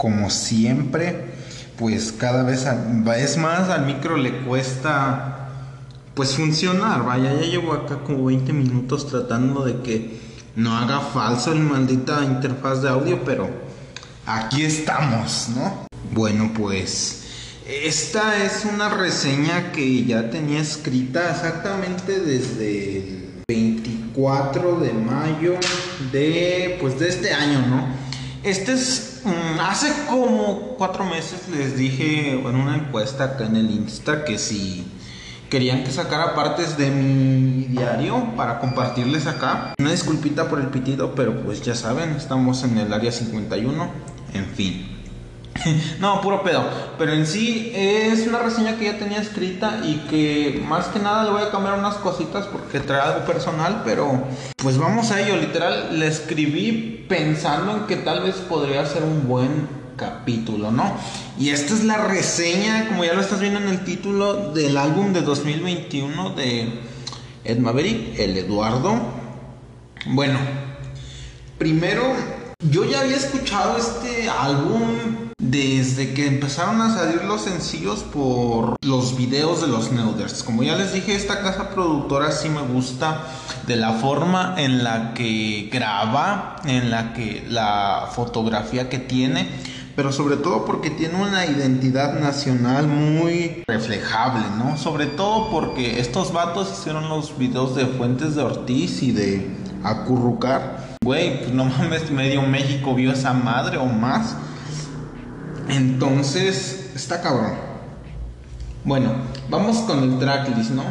como siempre, pues cada vez es más al micro le cuesta pues funcionar. Vaya, ya llevo acá como 20 minutos tratando de que no haga falso el maldita interfaz de audio, pero aquí estamos, ¿no? Bueno, pues esta es una reseña que ya tenía escrita exactamente desde el 24 de mayo de pues de este año, ¿no? Este es hace como cuatro meses les dije en una encuesta acá en el Insta que si querían que sacara partes de mi diario para compartirles acá. Una disculpita por el pitido, pero pues ya saben, estamos en el área 51, en fin. no, puro pedo. Pero en sí es una reseña que ya tenía escrita y que más que nada le voy a cambiar unas cositas porque trae algo personal, pero pues vamos a ello. Literal, le escribí pensando en que tal vez podría ser un buen capítulo, ¿no? Y esta es la reseña, como ya lo estás viendo en el título, del álbum de 2021 de Ed Maverick, el Eduardo. Bueno, primero, yo ya había escuchado este álbum desde que empezaron a salir los sencillos por los videos de los Neuders. Como ya les dije, esta casa productora sí me gusta de la forma en la que graba, en la que la fotografía que tiene, pero sobre todo porque tiene una identidad nacional muy reflejable, ¿no? Sobre todo porque estos vatos hicieron los videos de Fuentes de Ortiz y de Acurrucar. Güey, pues no mames, medio México vio esa madre o más. Entonces, está cabrón. Bueno, vamos con el tracklist, ¿no?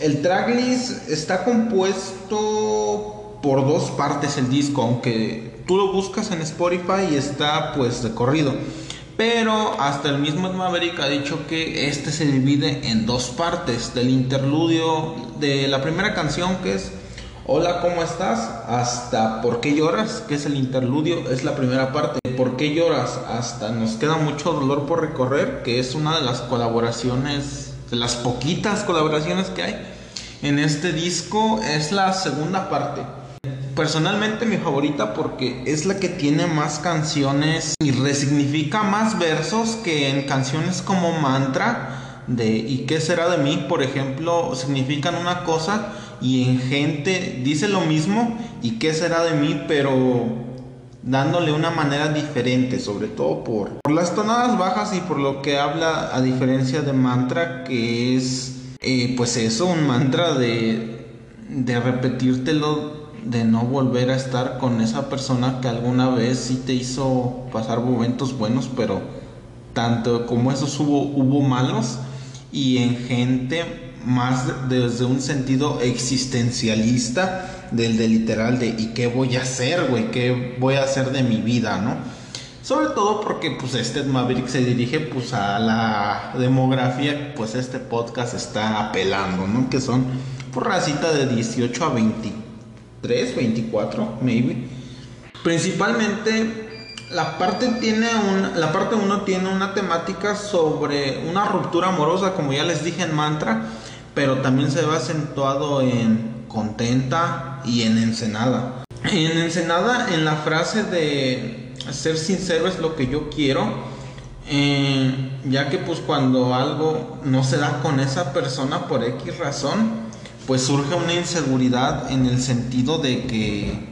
El tracklist está compuesto por dos partes el disco, aunque tú lo buscas en Spotify y está pues de corrido. Pero hasta el mismo Maverick ha dicho que este se divide en dos partes, del interludio de la primera canción que es Hola, ¿cómo estás? Hasta ¿Por qué lloras? que es el interludio, es la primera parte. ¿Por qué lloras? Hasta Nos queda mucho dolor por recorrer, que es una de las colaboraciones, de las poquitas colaboraciones que hay en este disco, es la segunda parte. Personalmente mi favorita porque es la que tiene más canciones y resignifica más versos que en canciones como Mantra de ¿Y qué será de mí? Por ejemplo, significan una cosa y en gente dice lo mismo y qué será de mí, pero dándole una manera diferente, sobre todo por, las tonadas bajas y por lo que habla a diferencia de mantra, que es eh, pues eso, un mantra de, de repetírtelo, de no volver a estar con esa persona que alguna vez sí te hizo pasar momentos buenos, pero tanto como esos hubo, hubo malos y en gente más desde un sentido existencialista del de literal de ¿y qué voy a hacer, güey? ¿Qué voy a hacer de mi vida, no? Sobre todo porque pues este Maverick se dirige pues a la demografía pues este podcast está apelando, ¿no? Que son por pues, racita de 18 a 23, 24, maybe. Principalmente la parte tiene un, la parte 1 tiene una temática sobre una ruptura amorosa, como ya les dije en Mantra, pero también se ve acentuado en contenta y en ensenada. En ensenada, en la frase de ser sincero es lo que yo quiero, eh, ya que pues cuando algo no se da con esa persona por X razón, pues surge una inseguridad en el sentido de que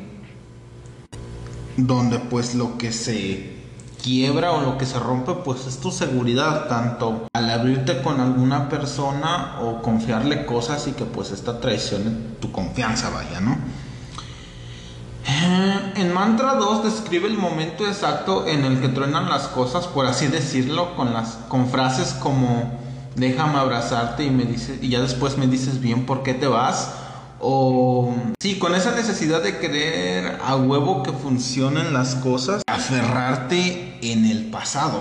donde pues lo que se quiebra o lo que se rompe, pues es tu seguridad, tanto al abrirte con alguna persona o confiarle cosas y que pues esta traicione tu confianza, vaya, ¿no? Eh, en Mantra 2 describe el momento exacto en el que truenan las cosas, por así decirlo, con, las, con frases como déjame abrazarte y, me dice, y ya después me dices bien por qué te vas o sí, con esa necesidad de querer a huevo que funcionen las cosas, aferrarte en el pasado.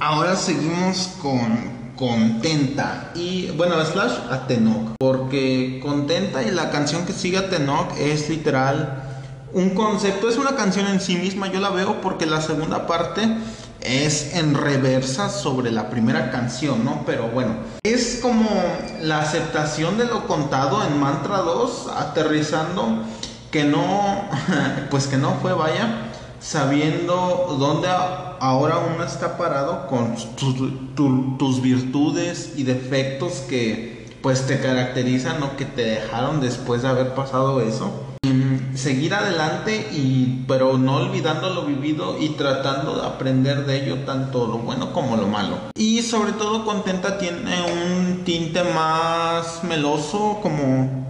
Ahora seguimos con Contenta y bueno, slash a Tenoch, porque Contenta y la canción que sigue a Tenoch es literal un concepto, es una canción en sí misma, yo la veo porque la segunda parte es en reversa sobre la primera canción, ¿no? Pero bueno, es como la aceptación de lo contado en Mantra 2, aterrizando que no, pues que no fue, vaya, sabiendo dónde ahora uno está parado con tus virtudes y defectos que pues te caracterizan o que te dejaron después de haber pasado eso. Seguir adelante y pero no olvidando lo vivido y tratando de aprender de ello tanto lo bueno como lo malo. Y sobre todo contenta tiene un tinte más meloso como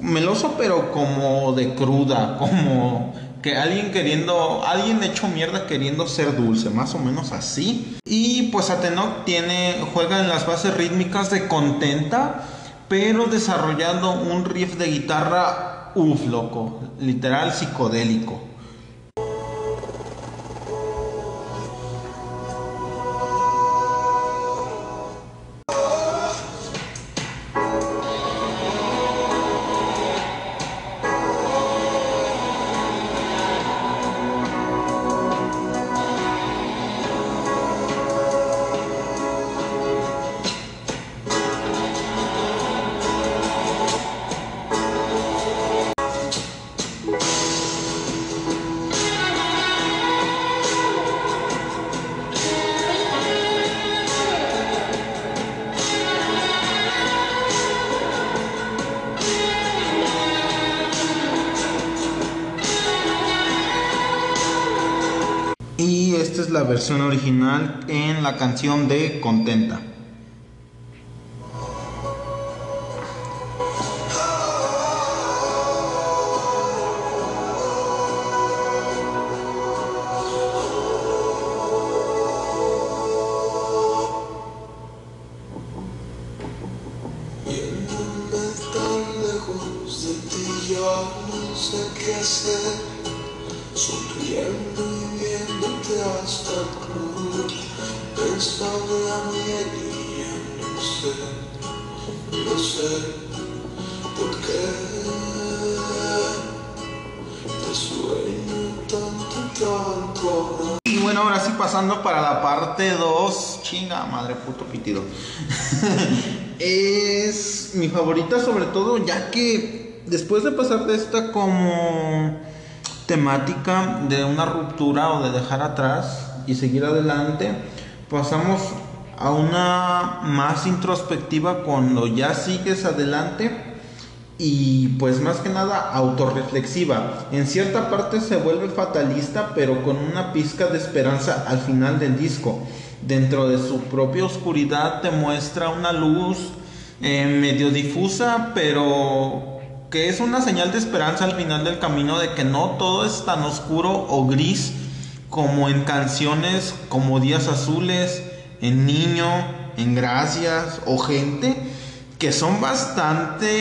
meloso pero como de cruda como que alguien queriendo alguien hecho mierda queriendo ser dulce más o menos así y pues Atenok tiene juega en las bases rítmicas de contenta pero desarrollando un riff de guitarra Uf, loco, literal psicodélico. Esta es la versión original en la canción de Contenta. Sonriendo y viéndote hasta el club, pensando en mi no sé, no sé por qué te sueño tanto, tanto. Y bueno, ahora sí pasando para la parte 2, chinga madre puto pitido. es mi favorita sobre todo ya que después de pasar de esta como temática de una ruptura o de dejar atrás y seguir adelante, pasamos a una más introspectiva cuando ya sigues adelante y pues más que nada autorreflexiva. En cierta parte se vuelve fatalista, pero con una pizca de esperanza al final del disco. Dentro de su propia oscuridad te muestra una luz eh, medio difusa, pero que es una señal de esperanza al final del camino de que no todo es tan oscuro o gris como en canciones como Días Azules, en Niño, en Gracias o Gente, que son bastante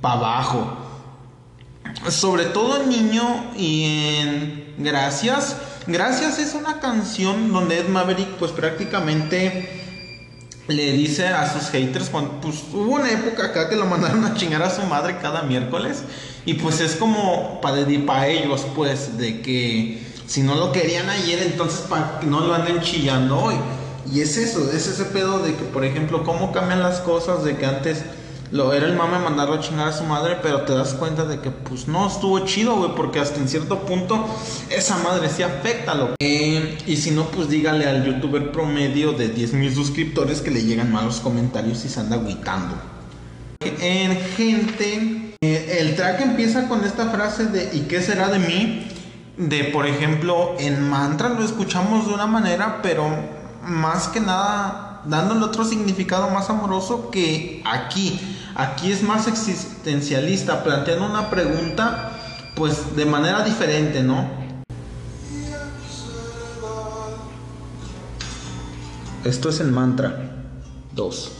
para abajo. Sobre todo en Niño y en Gracias. Gracias es una canción donde Ed Maverick pues prácticamente le dice a sus haters, cuando, pues hubo una época acá que lo mandaron a chingar a su madre cada miércoles y pues es como para para ellos pues de que si no lo querían ayer entonces para que no lo anden chillando hoy. Y es eso, es ese pedo de que por ejemplo cómo cambian las cosas de que antes lo era el mame mandarlo a chingar a su madre, pero te das cuenta de que pues no estuvo chido, güey, porque hasta en cierto punto esa madre sí afecta lo eh, y si no, pues dígale al youtuber promedio de 10 mil suscriptores que le llegan malos comentarios y se anda agüitando. En gente, eh, el track empieza con esta frase de ¿y qué será de mí? De por ejemplo, en mantra lo escuchamos de una manera, pero más que nada dándole otro significado más amoroso que aquí. Aquí es más existencialista, planteando una pregunta pues de manera diferente, ¿no? Esto es el mantra 2.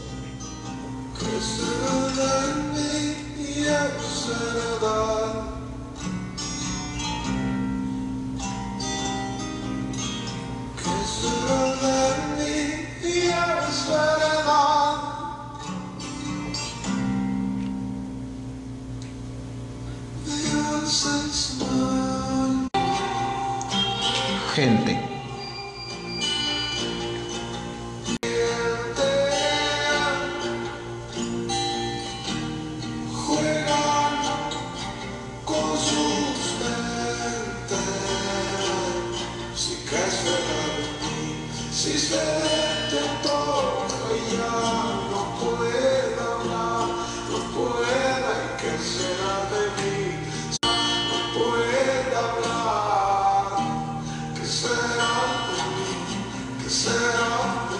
Si te toca ya no puedo hablar, no pueda y qué será de mí? No puedo hablar, ¿qué será de mí? ¿Qué será de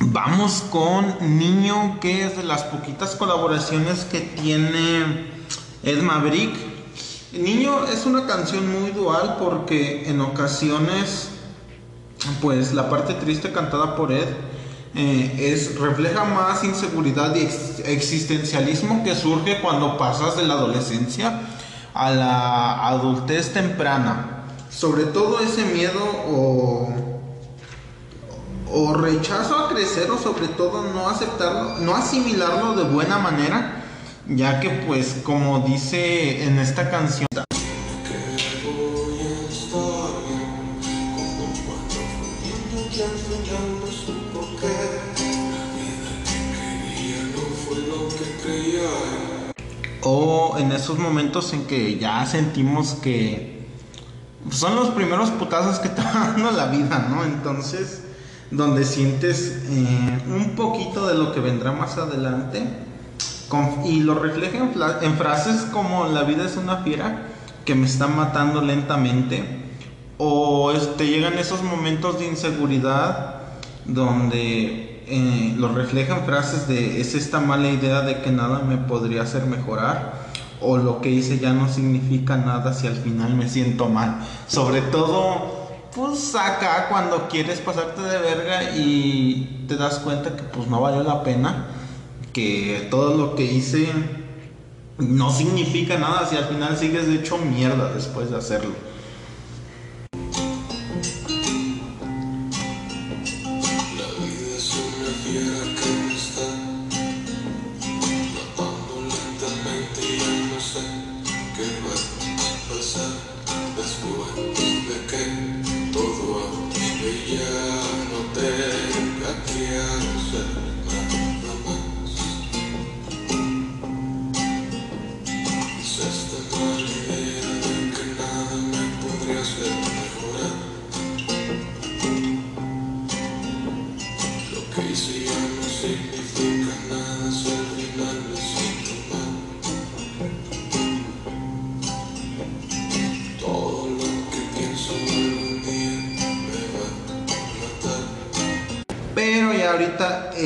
mí? Vamos con Niño, que es de las poquitas colaboraciones que tiene Ed Maverick. Niño es una canción muy dual porque en ocasiones, pues la parte triste cantada por Ed eh, es, refleja más inseguridad y ex- existencialismo que surge cuando pasas de la adolescencia a la adultez temprana. Sobre todo ese miedo o o rechazo a crecer o sobre todo no aceptarlo, no asimilarlo de buena manera, ya que pues como dice en esta canción, o en esos momentos en que ya sentimos que son los primeros putazos que te va dando la vida, ¿no? Entonces, donde sientes eh, un poquito de lo que vendrá más adelante y lo refleja en, en frases como la vida es una fiera que me está matando lentamente o te llegan esos momentos de inseguridad donde eh, lo reflejan frases de es esta mala idea de que nada me podría hacer mejorar o lo que hice ya no significa nada si al final me siento mal sobre todo pues acá cuando quieres pasarte de verga y te das cuenta que pues no valió la pena que todo lo que hice no significa nada si al final sigues hecho mierda después de hacerlo.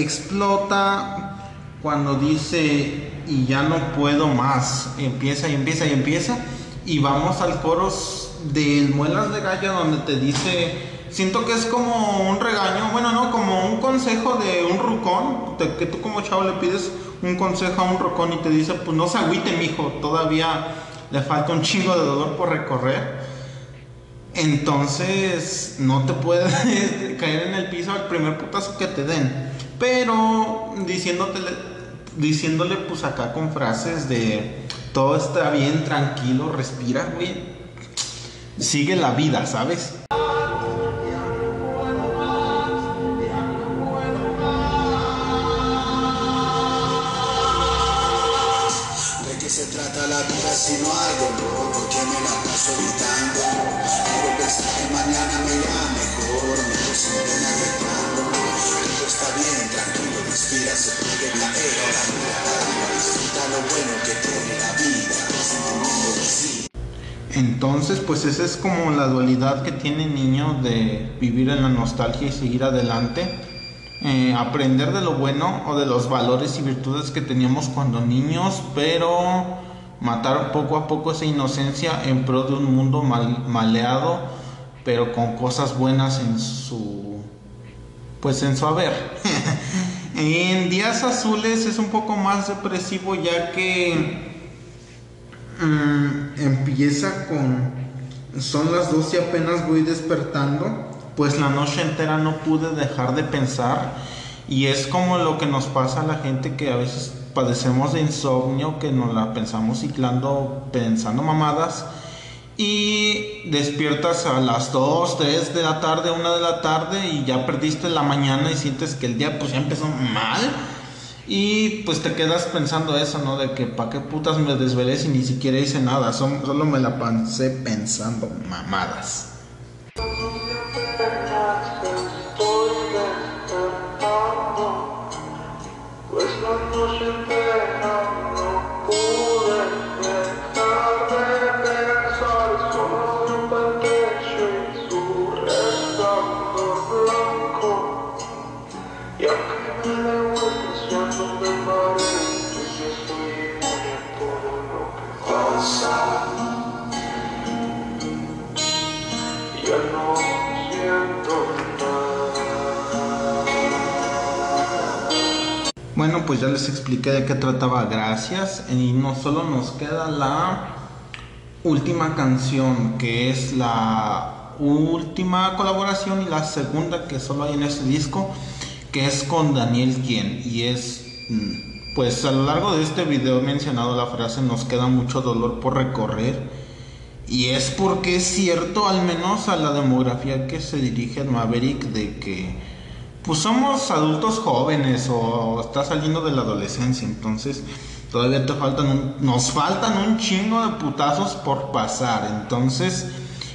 Explota cuando dice y ya no puedo más. Empieza y empieza y empieza. Y vamos al coros del Muelas de Gallo donde te dice, siento que es como un regaño, bueno, no, como un consejo de un rucón, que tú como chavo le pides un consejo a un rucón y te dice, pues no se agüite, mijo, todavía le falta un chingo de dolor por recorrer. Entonces no te puedes caer en el piso al primer putazo que te den. Pero diciéndote, diciéndole pues acá con frases de todo está bien, tranquilo, respira, güey. Sigue la vida, ¿sabes? ¿De qué se trata la vida si no hay dolor? ¿Por qué me la paso gritando? Quiero pensar que mañana me irá mejor, mejor bien, tranquilo, respira, se lo bueno que tiene la vida, de sí. Entonces, pues esa es como la dualidad que tiene niño de vivir en la nostalgia y seguir adelante. Eh, aprender de lo bueno o de los valores y virtudes que teníamos cuando niños, pero matar poco a poco esa inocencia en pro de un mundo mal- maleado, pero con cosas buenas en su pues en su haber. en días azules es un poco más depresivo ya que Mm, empieza con son las dos y apenas voy despertando pues la noche entera no pude dejar de pensar y es como lo que nos pasa a la gente que a veces padecemos de insomnio que nos la pensamos ciclando pensando mamadas y despiertas a las 2, 3 de la tarde, 1 de la tarde y ya perdiste la mañana y sientes que el día pues ya empezó mal Y pues te quedas pensando eso, ¿no? De que pa' qué putas me desvelé si ni siquiera hice nada, solo me la pasé pensando mamadas. Bueno, pues ya les expliqué de qué trataba Gracias y no solo nos queda la última canción que es la última colaboración y la segunda que solo hay en este disco que es con Daniel Quien y es mm, pues a lo largo de este video he mencionado la frase nos queda mucho dolor por recorrer y es porque es cierto al menos a la demografía que se dirige Maverick de que pues somos adultos jóvenes o está saliendo de la adolescencia, entonces todavía te faltan un- nos faltan un chingo de putazos por pasar, entonces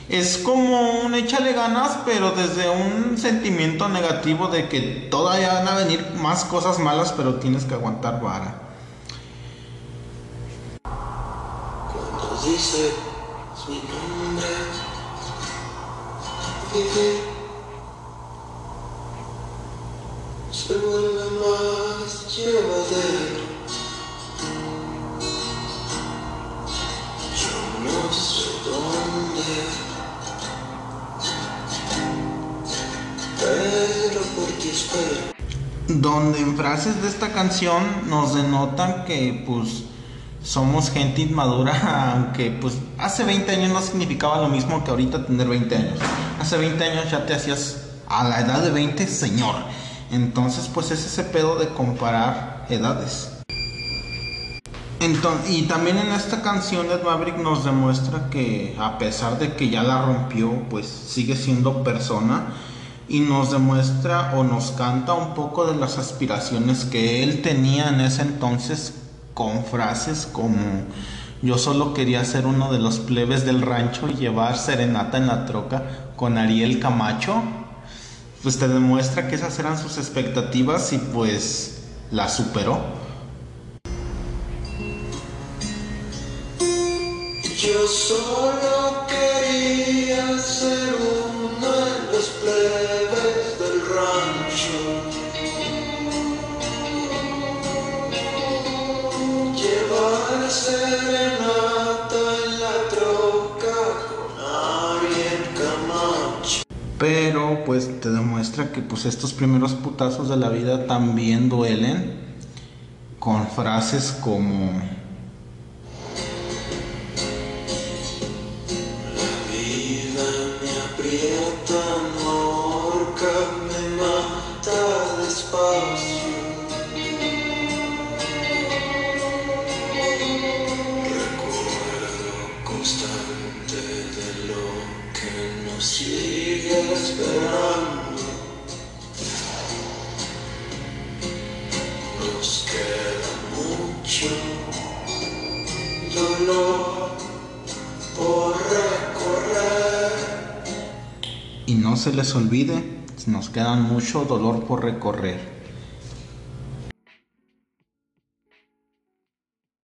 es como un échale ganas, pero desde un sentimiento negativo de que todavía van a venir más cosas malas, pero tienes que aguantar vara. Cuando dices mi nombre, se vuelve más llevadero. Espero. donde en frases de esta canción nos denotan que pues somos gente inmadura, aunque pues hace 20 años no significaba lo mismo que ahorita tener 20 años. Hace 20 años ya te hacías a la edad de 20 señor. Entonces pues es ese pedo de comparar edades. Y también en esta canción Ed Maverick nos demuestra que a pesar de que ya la rompió, pues sigue siendo persona y nos demuestra o nos canta un poco de las aspiraciones que él tenía en ese entonces con frases como yo solo quería ser uno de los plebes del rancho y llevar serenata en la troca con Ariel Camacho. Pues te demuestra que esas eran sus expectativas y pues las superó. Yo solo pues te demuestra que pues estos primeros putazos de la vida también duelen con frases como La vida me aprieta, no ahorca, me mata despacio. Recuerdo constante de lo que nos sigue esperando. No se les olvide, nos quedan mucho dolor por recorrer.